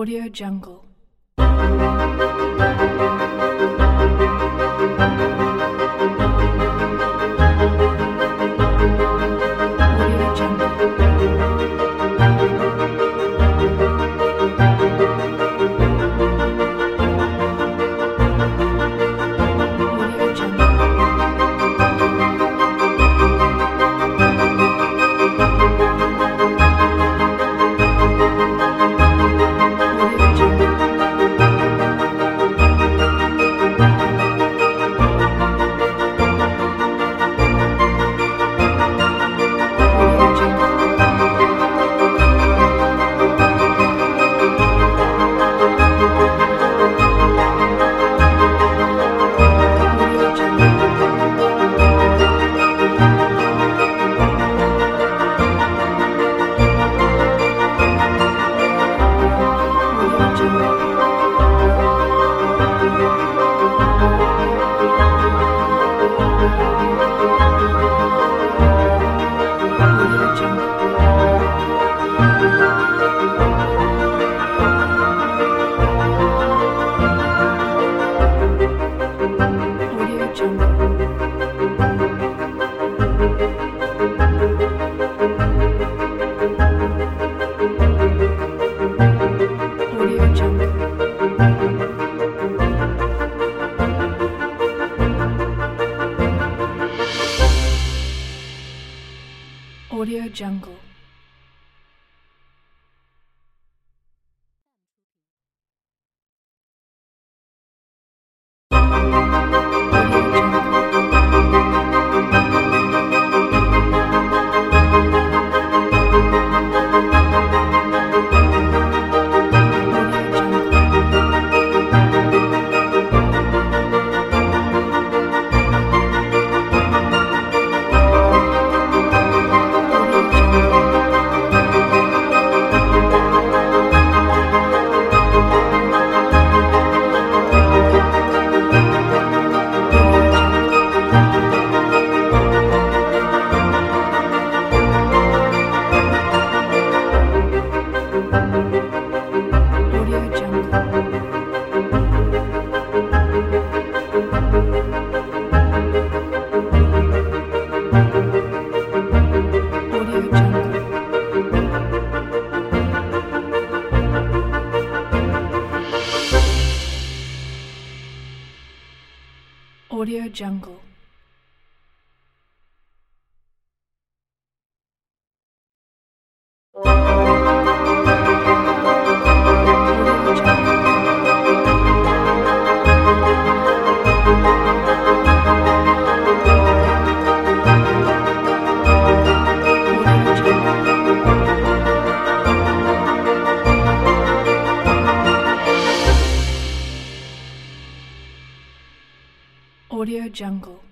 Audio Jungle. Audio Jungle. Jungle. Jungle.